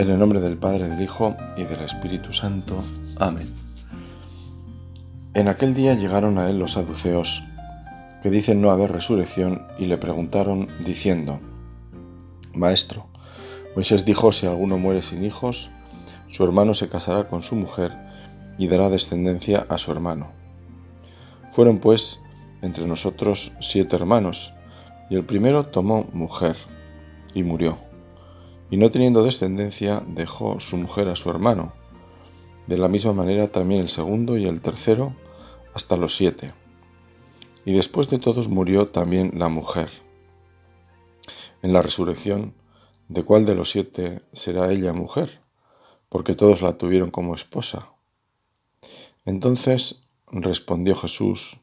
En el nombre del Padre, del Hijo y del Espíritu Santo. Amén. En aquel día llegaron a él los saduceos, que dicen no haber resurrección, y le preguntaron, diciendo, Maestro, Moisés dijo, si alguno muere sin hijos, su hermano se casará con su mujer y dará descendencia a su hermano. Fueron pues entre nosotros siete hermanos, y el primero tomó mujer y murió y no teniendo descendencia dejó su mujer a su hermano. De la misma manera también el segundo y el tercero hasta los siete. Y después de todos murió también la mujer. En la resurrección, ¿de cuál de los siete será ella mujer? Porque todos la tuvieron como esposa. Entonces respondió Jesús,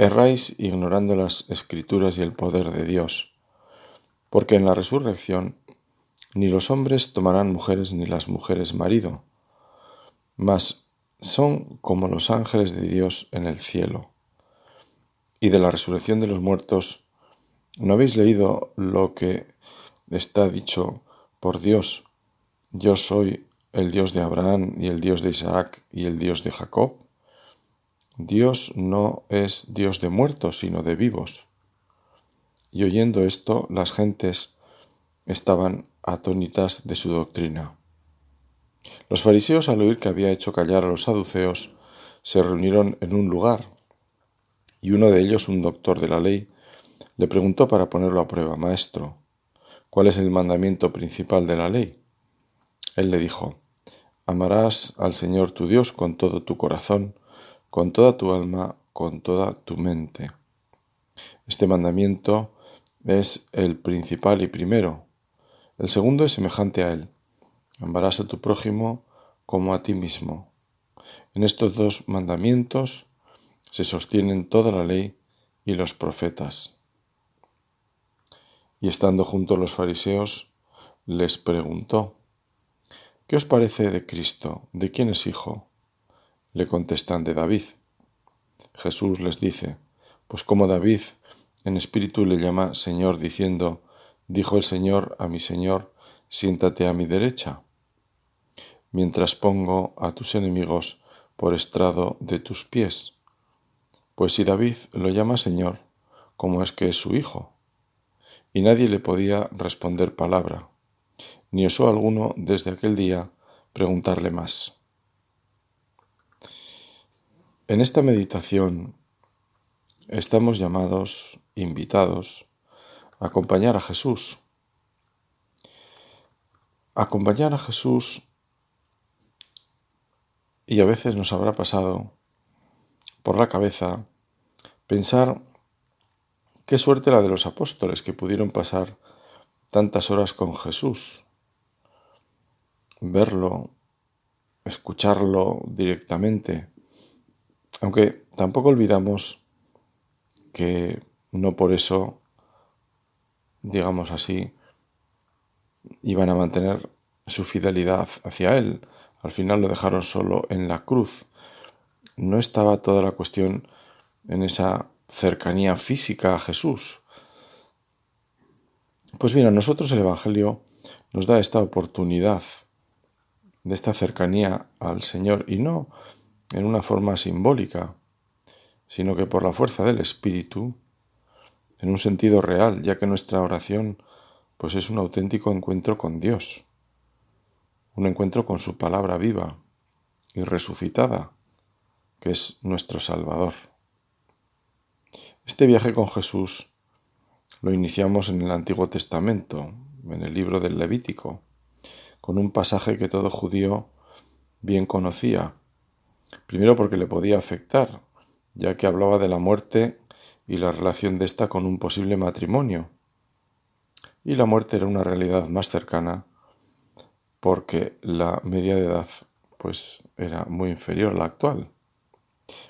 Erráis ignorando las escrituras y el poder de Dios, porque en la resurrección ni los hombres tomarán mujeres ni las mujeres marido, mas son como los ángeles de Dios en el cielo. Y de la resurrección de los muertos, ¿no habéis leído lo que está dicho por Dios? Yo soy el Dios de Abraham y el Dios de Isaac y el Dios de Jacob. Dios no es Dios de muertos, sino de vivos. Y oyendo esto, las gentes estaban atónitas de su doctrina. Los fariseos, al oír que había hecho callar a los saduceos, se reunieron en un lugar, y uno de ellos, un doctor de la ley, le preguntó para ponerlo a prueba, Maestro, ¿cuál es el mandamiento principal de la ley? Él le dijo, Amarás al Señor tu Dios con todo tu corazón, con toda tu alma, con toda tu mente. Este mandamiento es el principal y primero, el segundo es semejante a él. Amarás a tu prójimo como a ti mismo. En estos dos mandamientos se sostienen toda la ley y los profetas. Y estando junto los fariseos, les preguntó, ¿Qué os parece de Cristo? ¿De quién es hijo? Le contestan de David. Jesús les dice, pues como David en espíritu le llama Señor, diciendo, Dijo el Señor a mi Señor, siéntate a mi derecha, mientras pongo a tus enemigos por estrado de tus pies. Pues si David lo llama Señor, ¿cómo es que es su hijo? Y nadie le podía responder palabra, ni osó alguno desde aquel día preguntarle más. En esta meditación estamos llamados, invitados, acompañar a Jesús. Acompañar a Jesús y a veces nos habrá pasado por la cabeza pensar qué suerte la de los apóstoles que pudieron pasar tantas horas con Jesús, verlo, escucharlo directamente, aunque tampoco olvidamos que no por eso digamos así, iban a mantener su fidelidad hacia Él. Al final lo dejaron solo en la cruz. No estaba toda la cuestión en esa cercanía física a Jesús. Pues bien, a nosotros el Evangelio nos da esta oportunidad de esta cercanía al Señor y no en una forma simbólica, sino que por la fuerza del Espíritu en un sentido real, ya que nuestra oración pues es un auténtico encuentro con Dios, un encuentro con su palabra viva y resucitada, que es nuestro Salvador. Este viaje con Jesús lo iniciamos en el Antiguo Testamento, en el libro del Levítico, con un pasaje que todo judío bien conocía, primero porque le podía afectar, ya que hablaba de la muerte y la relación de ésta con un posible matrimonio. Y la muerte era una realidad más cercana porque la media de edad pues era muy inferior a la actual.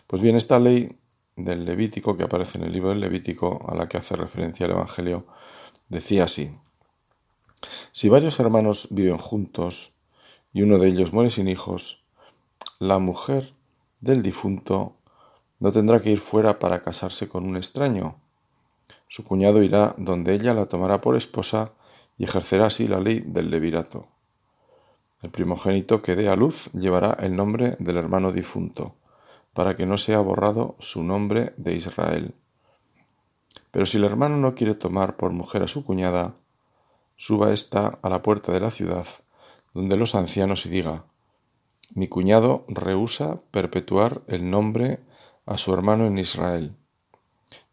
Pues bien, esta ley del Levítico que aparece en el libro del Levítico a la que hace referencia el Evangelio decía así: Si varios hermanos viven juntos y uno de ellos muere sin hijos, la mujer del difunto no tendrá que ir fuera para casarse con un extraño. Su cuñado irá donde ella la tomará por esposa y ejercerá así la ley del levirato. El primogénito que dé a luz llevará el nombre del hermano difunto, para que no sea borrado su nombre de Israel. Pero si el hermano no quiere tomar por mujer a su cuñada, suba ésta a la puerta de la ciudad, donde los ancianos y diga, mi cuñado rehúsa perpetuar el nombre a su hermano en Israel.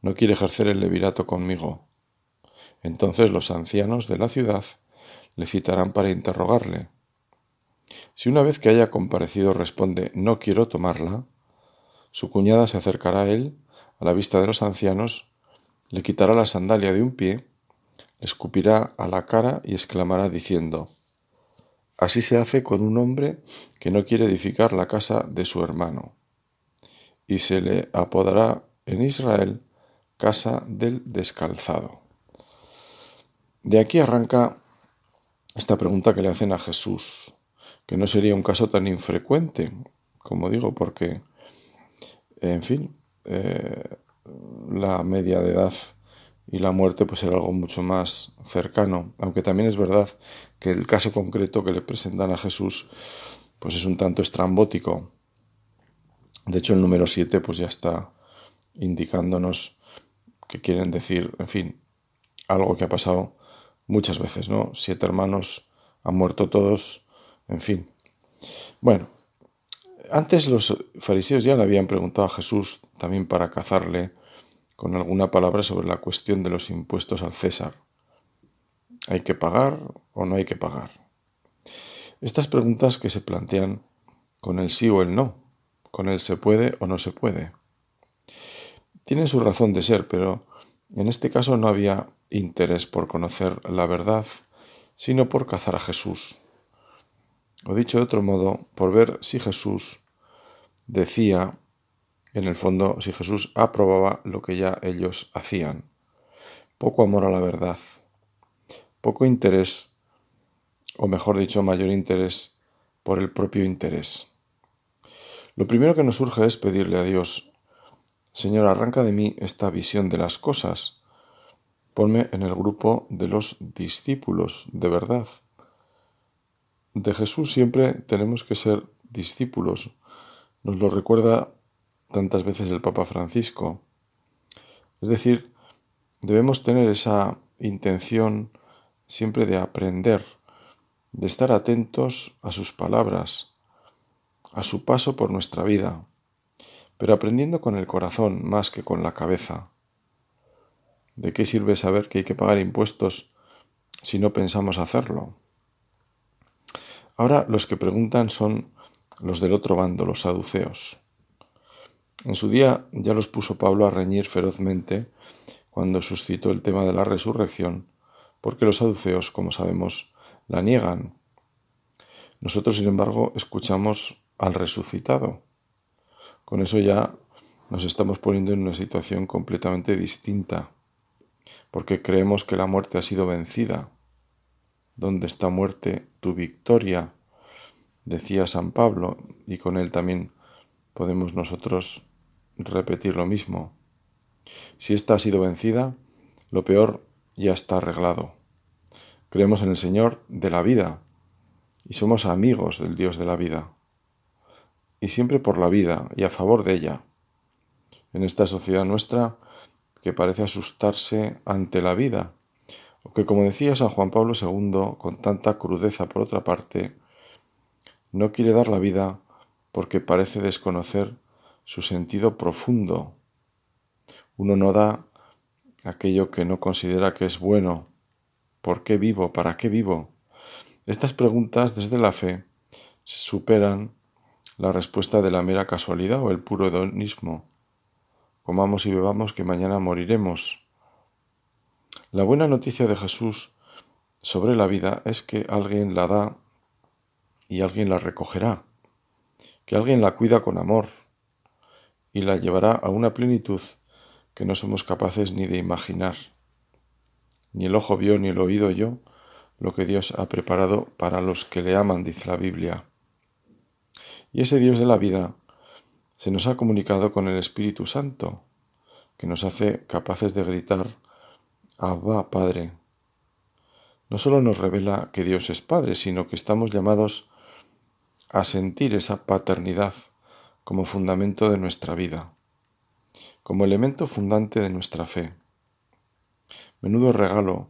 No quiere ejercer el levirato conmigo. Entonces los ancianos de la ciudad le citarán para interrogarle. Si una vez que haya comparecido responde no quiero tomarla, su cuñada se acercará a él a la vista de los ancianos, le quitará la sandalia de un pie, le escupirá a la cara y exclamará diciendo, Así se hace con un hombre que no quiere edificar la casa de su hermano, y se le apodará en Israel casa del descalzado. De aquí arranca esta pregunta que le hacen a Jesús, que no sería un caso tan infrecuente, como digo, porque, en fin, eh, la media de edad y la muerte pues era algo mucho más cercano, aunque también es verdad que el caso concreto que le presentan a Jesús pues es un tanto estrambótico. De hecho el número 7 pues ya está indicándonos que quieren decir, en fin, algo que ha pasado muchas veces, ¿no? Siete hermanos han muerto todos, en fin. Bueno, antes los fariseos ya le habían preguntado a Jesús también para cazarle con alguna palabra sobre la cuestión de los impuestos al César. ¿Hay que pagar o no hay que pagar? Estas preguntas que se plantean con el sí o el no, con el se puede o no se puede. Tienen su razón de ser, pero en este caso no había interés por conocer la verdad, sino por cazar a Jesús. O dicho de otro modo, por ver si Jesús decía en el fondo, si Jesús aprobaba lo que ya ellos hacían. Poco amor a la verdad, poco interés, o mejor dicho, mayor interés por el propio interés. Lo primero que nos surge es pedirle a Dios, Señor, arranca de mí esta visión de las cosas, ponme en el grupo de los discípulos de verdad. De Jesús siempre tenemos que ser discípulos. Nos lo recuerda tantas veces el Papa Francisco. Es decir, debemos tener esa intención siempre de aprender, de estar atentos a sus palabras, a su paso por nuestra vida, pero aprendiendo con el corazón más que con la cabeza. ¿De qué sirve saber que hay que pagar impuestos si no pensamos hacerlo? Ahora los que preguntan son los del otro bando, los saduceos. En su día ya los puso Pablo a reñir ferozmente cuando suscitó el tema de la resurrección, porque los saduceos, como sabemos, la niegan. Nosotros, sin embargo, escuchamos al resucitado. Con eso ya nos estamos poniendo en una situación completamente distinta, porque creemos que la muerte ha sido vencida. ¿Dónde está muerte tu victoria? decía San Pablo, y con él también podemos nosotros repetir lo mismo. Si ésta ha sido vencida, lo peor ya está arreglado. Creemos en el Señor de la vida y somos amigos del Dios de la vida. Y siempre por la vida y a favor de ella. En esta sociedad nuestra que parece asustarse ante la vida, o que como decía San Juan Pablo II, con tanta crudeza por otra parte, no quiere dar la vida porque parece desconocer su sentido profundo. Uno no da aquello que no considera que es bueno. ¿Por qué vivo? ¿Para qué vivo? Estas preguntas desde la fe superan la respuesta de la mera casualidad o el puro hedonismo. Comamos y bebamos que mañana moriremos. La buena noticia de Jesús sobre la vida es que alguien la da y alguien la recogerá, que alguien la cuida con amor, y la llevará a una plenitud que no somos capaces ni de imaginar. Ni el ojo vio ni el oído yo lo que Dios ha preparado para los que le aman, dice la Biblia. Y ese Dios de la vida se nos ha comunicado con el Espíritu Santo, que nos hace capaces de gritar, Abba, Padre. No solo nos revela que Dios es Padre, sino que estamos llamados a sentir esa paternidad como fundamento de nuestra vida, como elemento fundante de nuestra fe. Menudo regalo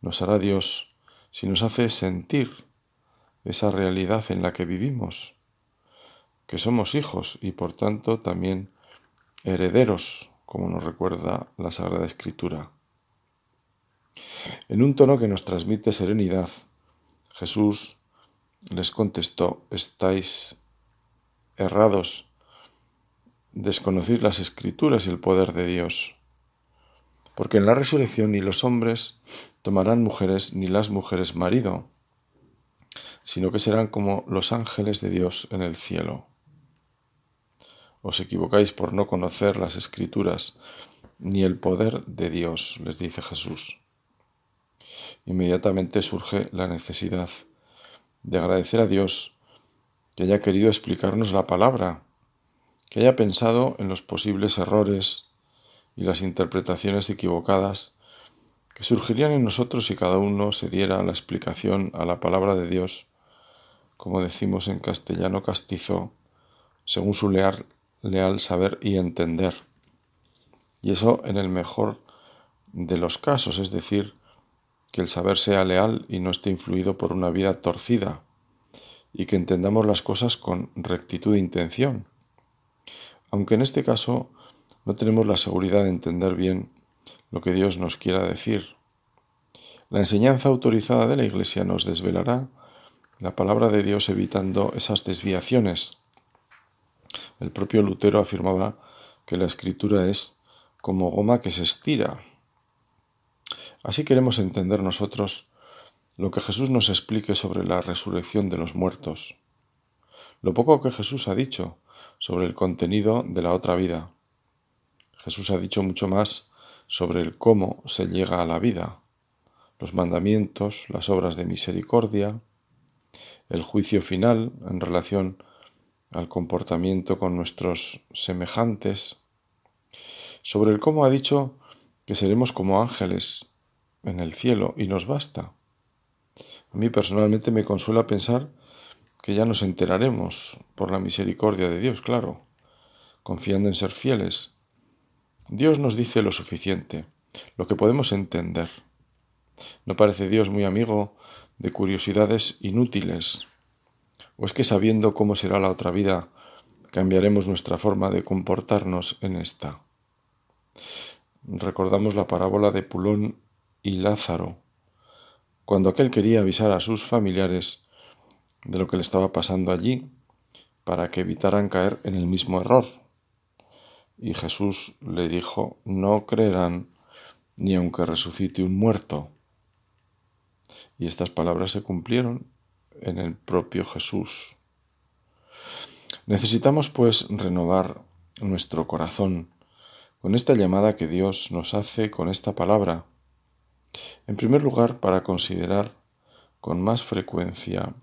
nos hará Dios si nos hace sentir esa realidad en la que vivimos, que somos hijos y por tanto también herederos, como nos recuerda la Sagrada Escritura. En un tono que nos transmite serenidad, Jesús les contestó, estáis errados, desconocéis las escrituras y el poder de Dios, porque en la resurrección ni los hombres tomarán mujeres ni las mujeres marido, sino que serán como los ángeles de Dios en el cielo. Os equivocáis por no conocer las escrituras ni el poder de Dios, les dice Jesús. Inmediatamente surge la necesidad de agradecer a Dios que haya querido explicarnos la palabra, que haya pensado en los posibles errores y las interpretaciones equivocadas que surgirían en nosotros si cada uno se diera la explicación a la palabra de Dios, como decimos en castellano castizo, según su leal, leal saber y entender. Y eso en el mejor de los casos, es decir, que el saber sea leal y no esté influido por una vida torcida, y que entendamos las cosas con rectitud de intención. Aunque en este caso no tenemos la seguridad de entender bien lo que Dios nos quiera decir. La enseñanza autorizada de la Iglesia nos desvelará la palabra de Dios evitando esas desviaciones. El propio Lutero afirmaba que la escritura es como goma que se estira, Así queremos entender nosotros lo que Jesús nos explique sobre la resurrección de los muertos, lo poco que Jesús ha dicho sobre el contenido de la otra vida. Jesús ha dicho mucho más sobre el cómo se llega a la vida, los mandamientos, las obras de misericordia, el juicio final en relación al comportamiento con nuestros semejantes, sobre el cómo ha dicho que seremos como ángeles en el cielo y nos basta. A mí personalmente me consuela pensar que ya nos enteraremos por la misericordia de Dios, claro, confiando en ser fieles. Dios nos dice lo suficiente, lo que podemos entender. ¿No parece Dios muy amigo de curiosidades inútiles? ¿O es que sabiendo cómo será la otra vida, cambiaremos nuestra forma de comportarnos en esta? Recordamos la parábola de Pulón y Lázaro, cuando aquel quería avisar a sus familiares de lo que le estaba pasando allí, para que evitaran caer en el mismo error. Y Jesús le dijo, no creerán ni aunque resucite un muerto. Y estas palabras se cumplieron en el propio Jesús. Necesitamos pues renovar nuestro corazón con esta llamada que Dios nos hace con esta palabra en primer lugar, para considerar con más frecuencia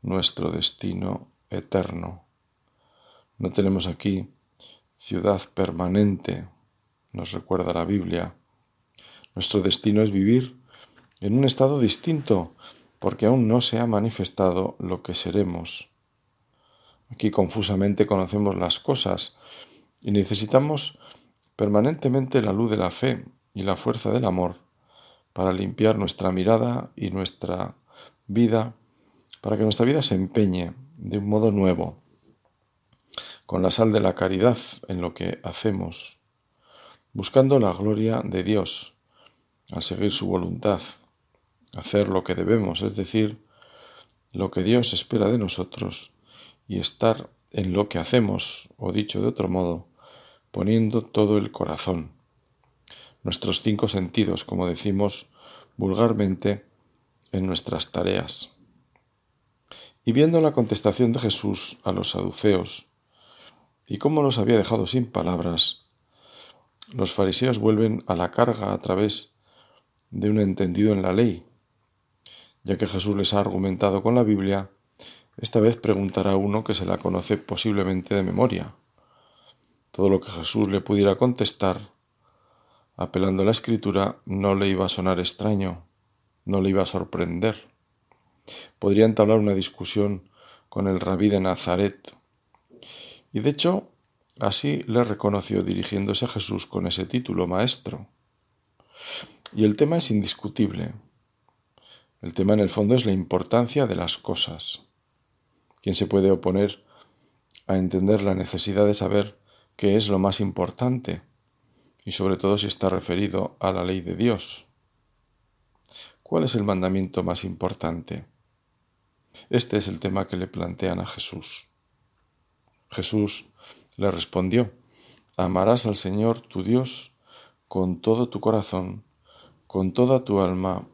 nuestro destino eterno. No tenemos aquí ciudad permanente, nos recuerda la Biblia. Nuestro destino es vivir en un estado distinto, porque aún no se ha manifestado lo que seremos. Aquí confusamente conocemos las cosas y necesitamos permanentemente la luz de la fe y la fuerza del amor para limpiar nuestra mirada y nuestra vida, para que nuestra vida se empeñe de un modo nuevo, con la sal de la caridad en lo que hacemos, buscando la gloria de Dios al seguir su voluntad, hacer lo que debemos, es decir, lo que Dios espera de nosotros y estar en lo que hacemos, o dicho de otro modo, poniendo todo el corazón nuestros cinco sentidos, como decimos vulgarmente, en nuestras tareas. Y viendo la contestación de Jesús a los saduceos, y cómo los había dejado sin palabras, los fariseos vuelven a la carga a través de un entendido en la ley. Ya que Jesús les ha argumentado con la Biblia, esta vez preguntará a uno que se la conoce posiblemente de memoria. Todo lo que Jesús le pudiera contestar apelando a la escritura, no le iba a sonar extraño, no le iba a sorprender. Podría entablar una discusión con el rabí de Nazaret. Y de hecho, así le reconoció dirigiéndose a Jesús con ese título, maestro. Y el tema es indiscutible. El tema en el fondo es la importancia de las cosas. ¿Quién se puede oponer a entender la necesidad de saber qué es lo más importante? Y sobre todo si está referido a la ley de Dios. ¿Cuál es el mandamiento más importante? Este es el tema que le plantean a Jesús. Jesús le respondió, amarás al Señor tu Dios con todo tu corazón, con toda tu alma,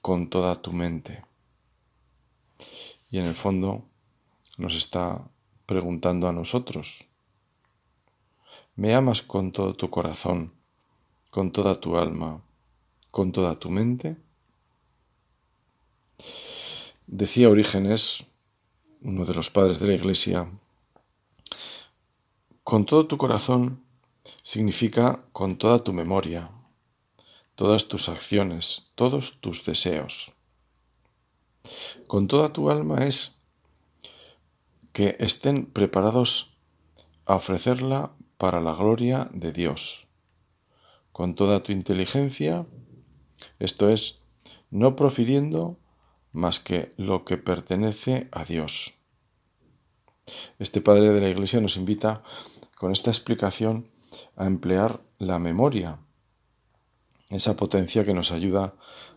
con toda tu mente. Y en el fondo nos está preguntando a nosotros, ¿me amas con todo tu corazón, con toda tu alma, con toda tu mente? Decía Orígenes, uno de los padres de la Iglesia, con todo tu corazón significa con toda tu memoria, todas tus acciones, todos tus deseos. Con toda tu alma es que estén preparados a ofrecerla para la gloria de Dios. Con toda tu inteligencia, esto es, no profiriendo más que lo que pertenece a Dios. Este padre de la Iglesia nos invita con esta explicación a emplear la memoria, esa potencia que nos ayuda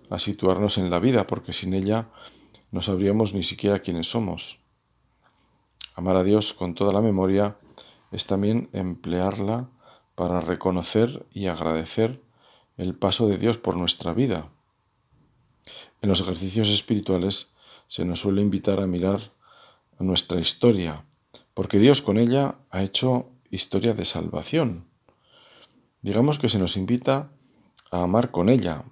a situarnos en la vida, porque sin ella no sabríamos ni siquiera quiénes somos. Amar a Dios con toda la memoria es también emplearla para reconocer y agradecer el paso de Dios por nuestra vida. En los ejercicios espirituales se nos suele invitar a mirar nuestra historia, porque Dios con ella ha hecho historia de salvación. Digamos que se nos invita a amar con ella,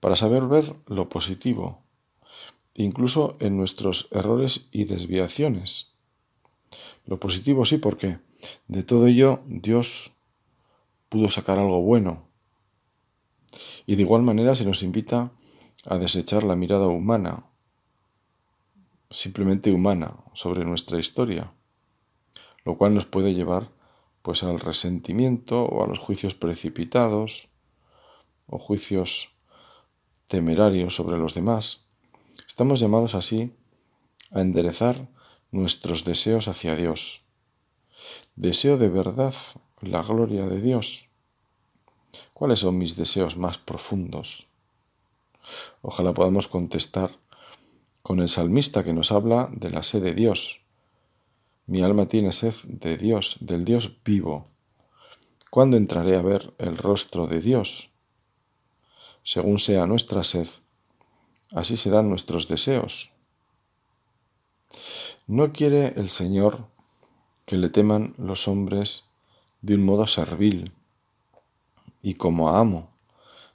para saber ver lo positivo, incluso en nuestros errores y desviaciones. Lo positivo sí, porque de todo ello Dios pudo sacar algo bueno. Y de igual manera se nos invita a desechar la mirada humana, simplemente humana, sobre nuestra historia, lo cual nos puede llevar pues al resentimiento o a los juicios precipitados o juicios temerarios sobre los demás. Estamos llamados así a enderezar nuestros deseos hacia Dios. Deseo de verdad la gloria de Dios. ¿Cuáles son mis deseos más profundos? Ojalá podamos contestar con el salmista que nos habla de la sed de Dios mi alma tiene sed de Dios, del Dios vivo. ¿Cuándo entraré a ver el rostro de Dios? Según sea nuestra sed, así serán nuestros deseos. No quiere el Señor que le teman los hombres de un modo servil y como amo,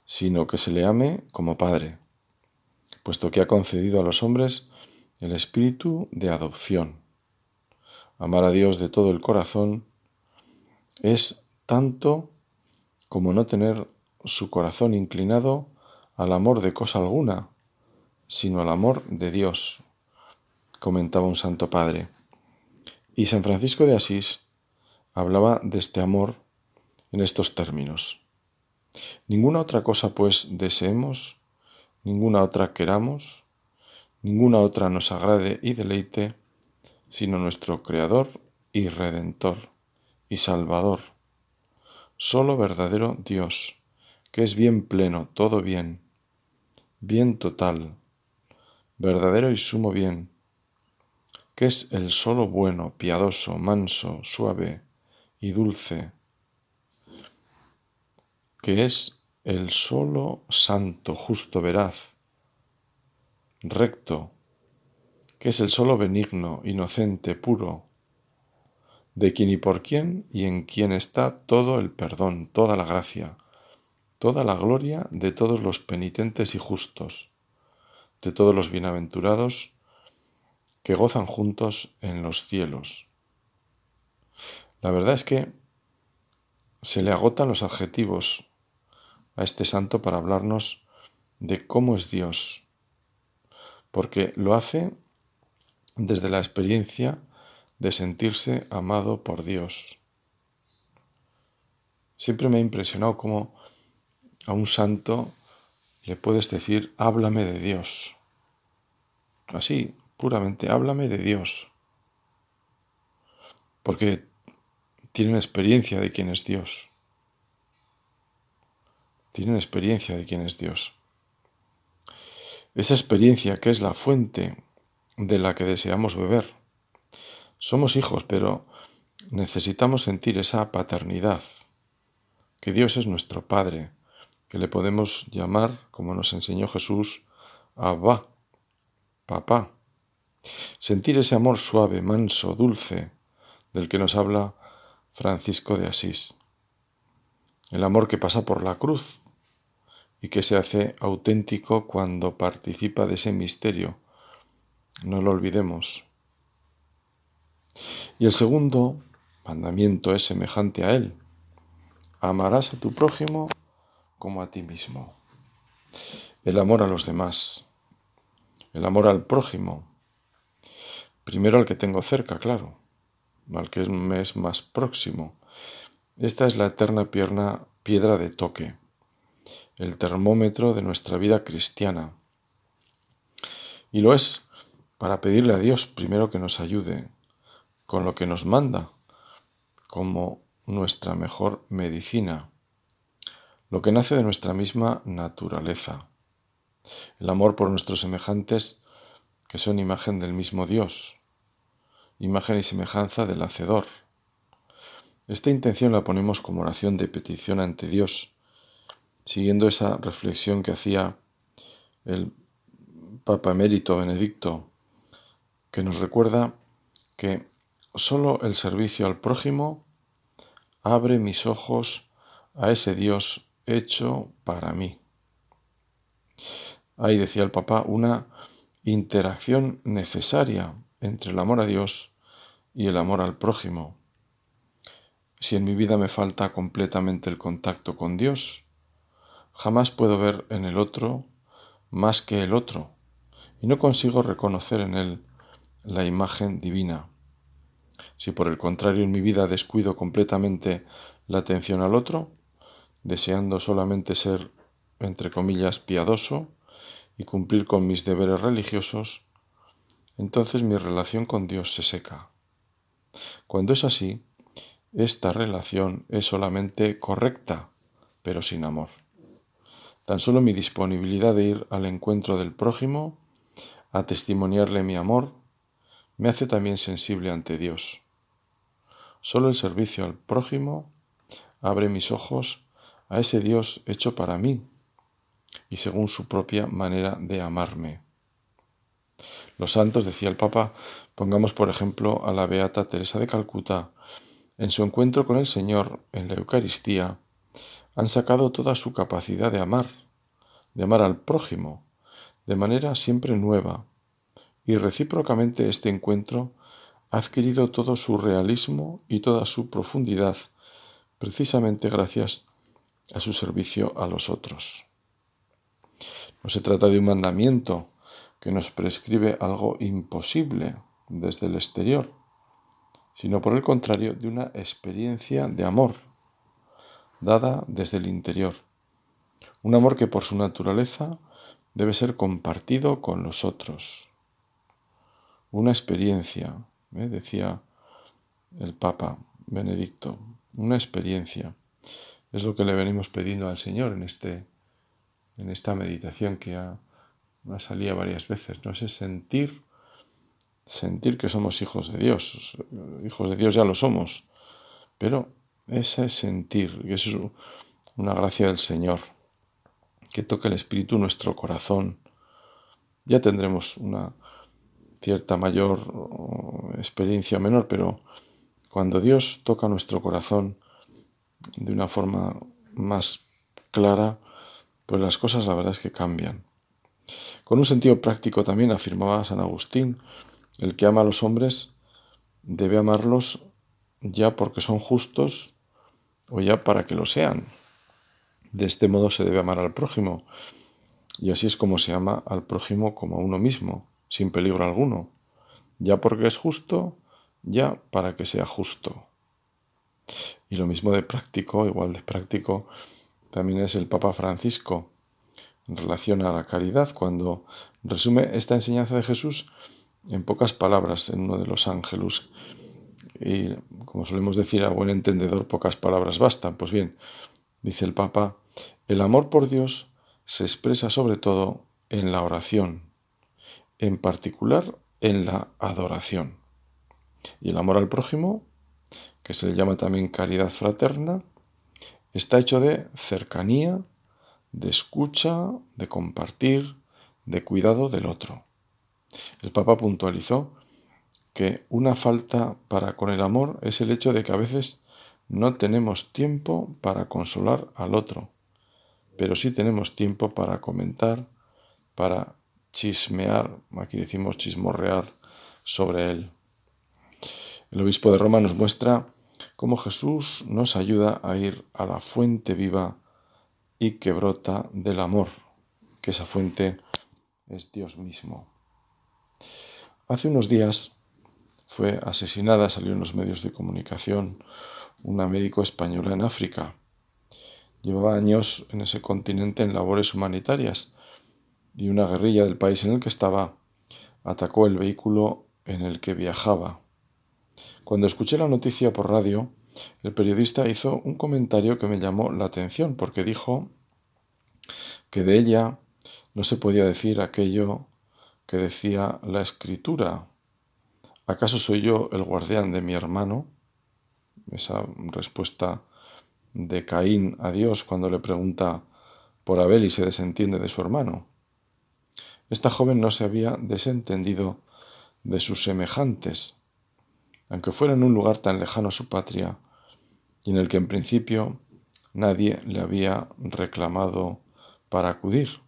sino que se le ame como Padre, puesto que ha concedido a los hombres el espíritu de adopción amar a Dios de todo el corazón es tanto como no tener su corazón inclinado al amor de cosa alguna, sino al amor de Dios, comentaba un santo padre. Y San Francisco de Asís hablaba de este amor en estos términos. Ninguna otra cosa pues deseemos, ninguna otra queramos, ninguna otra nos agrade y deleite, sino nuestro Creador y Redentor y Salvador, solo verdadero Dios, que es bien pleno, todo bien, bien total, verdadero y sumo bien, que es el solo bueno, piadoso, manso, suave y dulce, que es el solo santo, justo, veraz, recto, que es el solo benigno, inocente, puro, de quien y por quien y en quien está todo el perdón, toda la gracia, toda la gloria de todos los penitentes y justos, de todos los bienaventurados que gozan juntos en los cielos. La verdad es que se le agotan los adjetivos a este santo para hablarnos de cómo es Dios, porque lo hace desde la experiencia de sentirse amado por Dios. Siempre me ha impresionado cómo a un santo le puedes decir, háblame de Dios. Así, puramente, háblame de Dios. Porque tienen experiencia de quién es Dios. Tienen experiencia de quién es Dios. Esa experiencia que es la fuente de la que deseamos beber. Somos hijos, pero necesitamos sentir esa paternidad, que Dios es nuestro Padre, que le podemos llamar, como nos enseñó Jesús, Abba, papá. Sentir ese amor suave, manso, dulce, del que nos habla Francisco de Asís. El amor que pasa por la cruz y que se hace auténtico cuando participa de ese misterio. No lo olvidemos. Y el segundo mandamiento es semejante a él. Amarás a tu prójimo como a ti mismo. El amor a los demás. El amor al prójimo. Primero al que tengo cerca, claro. Al que me es más próximo. Esta es la eterna pierna, piedra de toque. El termómetro de nuestra vida cristiana. Y lo es para pedirle a Dios primero que nos ayude con lo que nos manda como nuestra mejor medicina lo que nace de nuestra misma naturaleza, el amor por nuestros semejantes que son imagen del mismo Dios, imagen y semejanza del Hacedor. Esta intención la ponemos como oración de petición ante Dios, siguiendo esa reflexión que hacía el Papa Emérito Benedicto, que nos recuerda que sólo el servicio al prójimo abre mis ojos a ese Dios hecho para mí. Ahí decía el papá, una interacción necesaria entre el amor a Dios y el amor al prójimo. Si en mi vida me falta completamente el contacto con Dios, jamás puedo ver en el otro más que el otro y no consigo reconocer en él la imagen divina. Si por el contrario en mi vida descuido completamente la atención al otro, deseando solamente ser, entre comillas, piadoso y cumplir con mis deberes religiosos, entonces mi relación con Dios se seca. Cuando es así, esta relación es solamente correcta, pero sin amor. Tan solo mi disponibilidad de ir al encuentro del prójimo, a testimoniarle mi amor, me hace también sensible ante Dios. Solo el servicio al prójimo abre mis ojos a ese Dios hecho para mí y según su propia manera de amarme. Los santos, decía el Papa, pongamos por ejemplo a la Beata Teresa de Calcuta, en su encuentro con el Señor en la Eucaristía, han sacado toda su capacidad de amar, de amar al prójimo, de manera siempre nueva, y recíprocamente este encuentro ha adquirido todo su realismo y toda su profundidad, precisamente gracias a su servicio a los otros. No se trata de un mandamiento que nos prescribe algo imposible desde el exterior, sino por el contrario de una experiencia de amor dada desde el interior. Un amor que por su naturaleza debe ser compartido con los otros. Una experiencia, ¿eh? decía el Papa Benedicto, una experiencia. Es lo que le venimos pidiendo al Señor en, este, en esta meditación que ha, ha salido varias veces. ¿no? Es sentir, sentir que somos hijos de Dios. Hijos de Dios ya lo somos. Pero ese sentir, eso es una gracia del Señor, que toque el Espíritu nuestro corazón. Ya tendremos una cierta mayor experiencia menor, pero cuando Dios toca nuestro corazón, de una forma más clara, pues las cosas la verdad es que cambian. Con un sentido práctico también afirmaba San Agustín, el que ama a los hombres debe amarlos ya porque son justos o ya para que lo sean. De este modo se debe amar al prójimo, y así es como se ama al prójimo como a uno mismo, sin peligro alguno, ya porque es justo, ya para que sea justo. Y lo mismo de práctico, igual de práctico, también es el Papa Francisco en relación a la caridad, cuando resume esta enseñanza de Jesús en pocas palabras en uno de los ángeles. Y como solemos decir a buen entendedor, pocas palabras bastan. Pues bien, dice el Papa, el amor por Dios se expresa sobre todo en la oración, en particular en la adoración. Y el amor al prójimo, que se le llama también caridad fraterna, está hecho de cercanía, de escucha, de compartir, de cuidado del otro. El Papa puntualizó que una falta para con el amor es el hecho de que a veces no tenemos tiempo para consolar al otro, pero sí tenemos tiempo para comentar, para chismear, aquí decimos chismorrear sobre él. El obispo de Roma nos muestra cómo Jesús nos ayuda a ir a la fuente viva y que brota del amor, que esa fuente es Dios mismo. Hace unos días fue asesinada, salió en los medios de comunicación, una médico española en África. Llevaba años en ese continente en labores humanitarias y una guerrilla del país en el que estaba atacó el vehículo en el que viajaba. Cuando escuché la noticia por radio, el periodista hizo un comentario que me llamó la atención porque dijo que de ella no se podía decir aquello que decía la escritura. ¿Acaso soy yo el guardián de mi hermano? Esa respuesta de Caín a Dios cuando le pregunta por Abel y se desentiende de su hermano. Esta joven no se había desentendido de sus semejantes, aunque fuera en un lugar tan lejano a su patria, y en el que en principio nadie le había reclamado para acudir.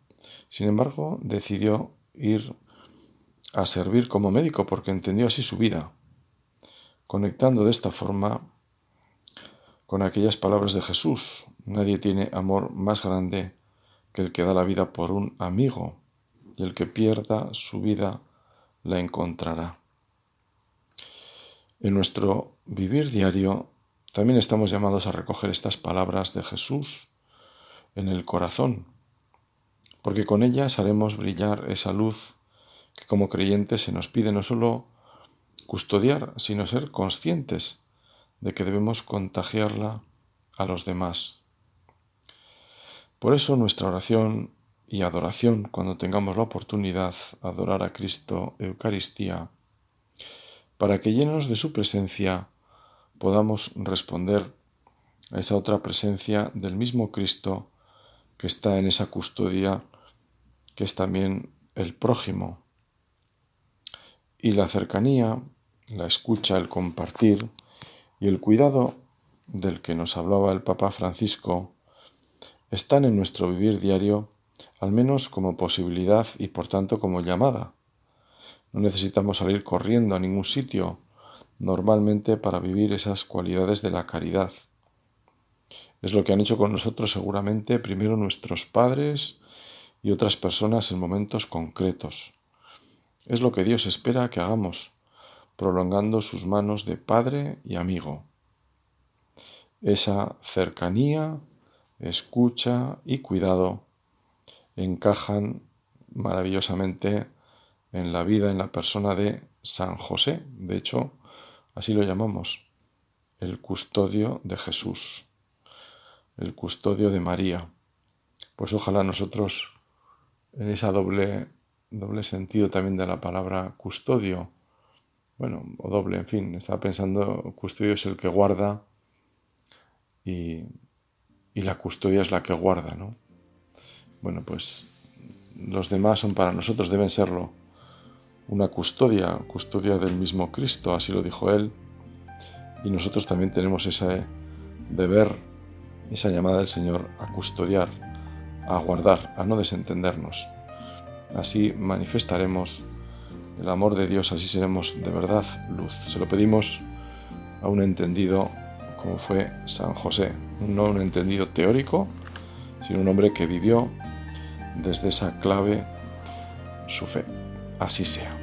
Sin embargo, decidió ir a servir como médico porque entendió así su vida, conectando de esta forma con aquellas palabras de Jesús. Nadie tiene amor más grande que el que da la vida por un amigo, y el que pierda su vida la encontrará. En nuestro vivir diario también estamos llamados a recoger estas palabras de Jesús en el corazón, porque con ellas haremos brillar esa luz que como creyentes se nos pide no solo custodiar, sino ser conscientes de que debemos contagiarla a los demás. Por eso nuestra oración y adoración, cuando tengamos la oportunidad, de adorar a Cristo Eucaristía, para que llenos de su presencia podamos responder a esa otra presencia del mismo Cristo que está en esa custodia, que es también el prójimo. Y la cercanía, la escucha, el compartir y el cuidado del que nos hablaba el Papa Francisco están en nuestro vivir diario al menos como posibilidad y por tanto como llamada. No necesitamos salir corriendo a ningún sitio normalmente para vivir esas cualidades de la caridad. Es lo que han hecho con nosotros seguramente primero nuestros padres y otras personas en momentos concretos. Es lo que Dios espera que hagamos, prolongando sus manos de padre y amigo. Esa cercanía, escucha y cuidado encajan maravillosamente en la vida, en la persona de San José. De hecho, así lo llamamos, el custodio de Jesús, el custodio de María. Pues ojalá nosotros, en ese doble, doble sentido también de la palabra custodio, bueno, o doble, en fin, estaba pensando, custodio es el que guarda y, y la custodia es la que guarda, ¿no? Bueno, pues los demás son para nosotros, deben serlo. Una custodia, custodia del mismo Cristo, así lo dijo él. Y nosotros también tenemos ese deber, esa llamada del Señor a custodiar, a guardar, a no desentendernos. Así manifestaremos el amor de Dios, así seremos de verdad luz. Se lo pedimos a un entendido como fue San José, no un entendido teórico, sino un hombre que vivió desde esa clave su fe. Así sea.